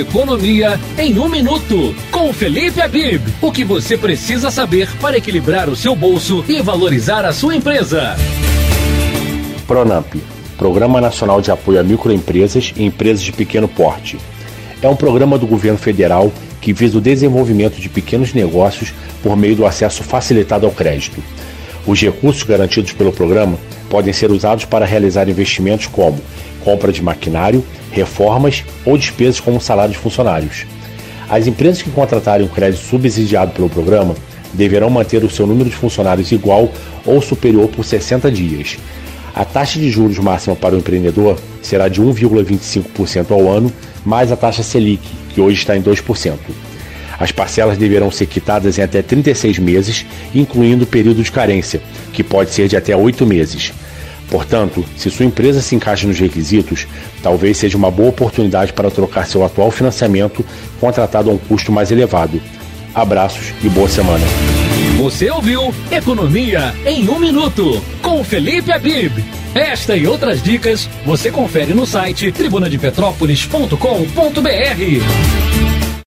Economia em um minuto, com Felipe Abib. O que você precisa saber para equilibrar o seu bolso e valorizar a sua empresa. Pronamp, Programa Nacional de Apoio a Microempresas e Empresas de Pequeno Porte. É um programa do governo federal que visa o desenvolvimento de pequenos negócios por meio do acesso facilitado ao crédito. Os recursos garantidos pelo programa podem ser usados para realizar investimentos como compra de maquinário, reformas ou despesas como salário de funcionários. As empresas que contratarem um crédito subsidiado pelo programa deverão manter o seu número de funcionários igual ou superior por 60 dias. A taxa de juros máxima para o empreendedor será de 1,25% ao ano, mais a taxa Selic, que hoje está em 2%. As parcelas deverão ser quitadas em até 36 meses, incluindo o período de carência, que pode ser de até 8 meses. Portanto, se sua empresa se encaixa nos requisitos, talvez seja uma boa oportunidade para trocar seu atual financiamento contratado a um custo mais elevado. Abraços e boa semana. Você ouviu Economia em um minuto com Felipe Abib. Esta e outras dicas você confere no site tribunadepetrópolis.com.br.